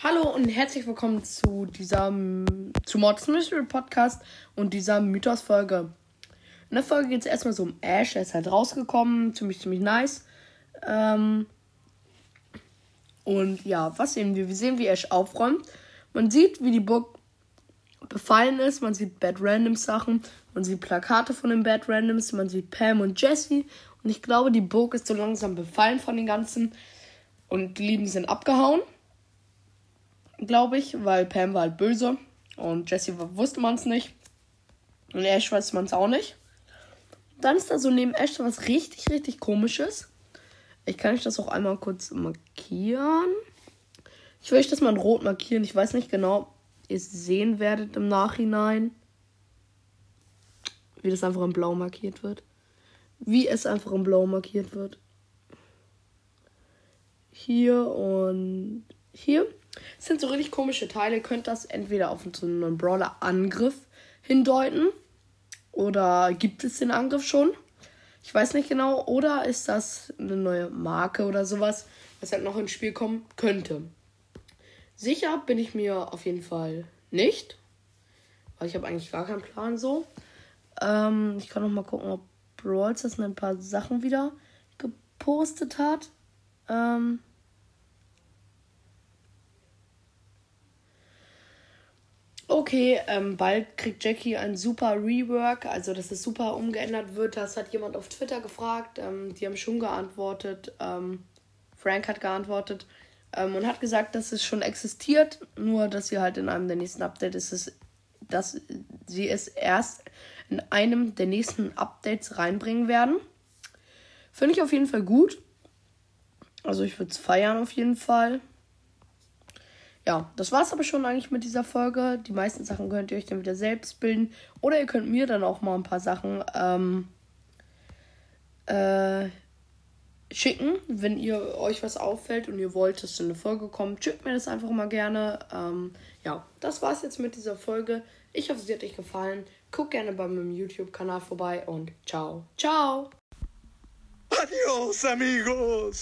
Hallo und herzlich willkommen zu dieser zu Mords Mystery Podcast und dieser Mythos-Folge. In der Folge geht es erstmal so um Ash. Er ist halt rausgekommen, ziemlich, ziemlich nice. Ähm und ja, was sehen wir? Wir sehen, wie Ash aufräumt. Man sieht, wie die Burg befallen ist. Man sieht Bad Randoms Sachen. Man sieht Plakate von den Bad Randoms. Man sieht Pam und Jesse. Und ich glaube, die Burg ist so langsam befallen von den ganzen. Und die Lieben sind abgehauen glaube ich, weil Pam war halt böse und Jesse wusste man es nicht. Und Ash weiß man es auch nicht. Dann ist da so neben Ash was richtig, richtig komisches. Ich kann euch das auch einmal kurz markieren. Ich will euch das mal in rot markieren. Ich weiß nicht genau, ob ihr es sehen werdet im Nachhinein. Wie das einfach in blau markiert wird. Wie es einfach in blau markiert wird. Hier und hier. Das sind so richtig komische Teile. Ihr könnt das entweder auf so einen Brawler-Angriff hindeuten. Oder gibt es den Angriff schon? Ich weiß nicht genau. Oder ist das eine neue Marke oder sowas, was halt noch ins Spiel kommen könnte. Sicher bin ich mir auf jeden Fall nicht. Weil ich habe eigentlich gar keinen Plan so. Ähm, ich kann noch mal gucken, ob Brawls das ein paar Sachen wieder gepostet hat. Ähm, Okay, ähm, bald kriegt Jackie ein super Rework, also dass es super umgeändert wird. Das hat jemand auf Twitter gefragt. Ähm, die haben schon geantwortet. Ähm, Frank hat geantwortet ähm, und hat gesagt, dass es schon existiert, nur dass sie halt in einem der nächsten Updates ist, es, dass sie es erst in einem der nächsten Updates reinbringen werden. Finde ich auf jeden Fall gut. Also ich würde es feiern auf jeden Fall ja, das war's aber schon eigentlich mit dieser Folge. Die meisten Sachen könnt ihr euch dann wieder selbst bilden. Oder ihr könnt mir dann auch mal ein paar Sachen ähm, äh, schicken, wenn ihr euch was auffällt und ihr wollt, dass in eine Folge kommt. Schickt mir das einfach mal gerne. Ähm, ja, das war's jetzt mit dieser Folge. Ich hoffe, sie hat euch gefallen. Guckt gerne bei meinem YouTube-Kanal vorbei und ciao. Ciao. Adios, amigos.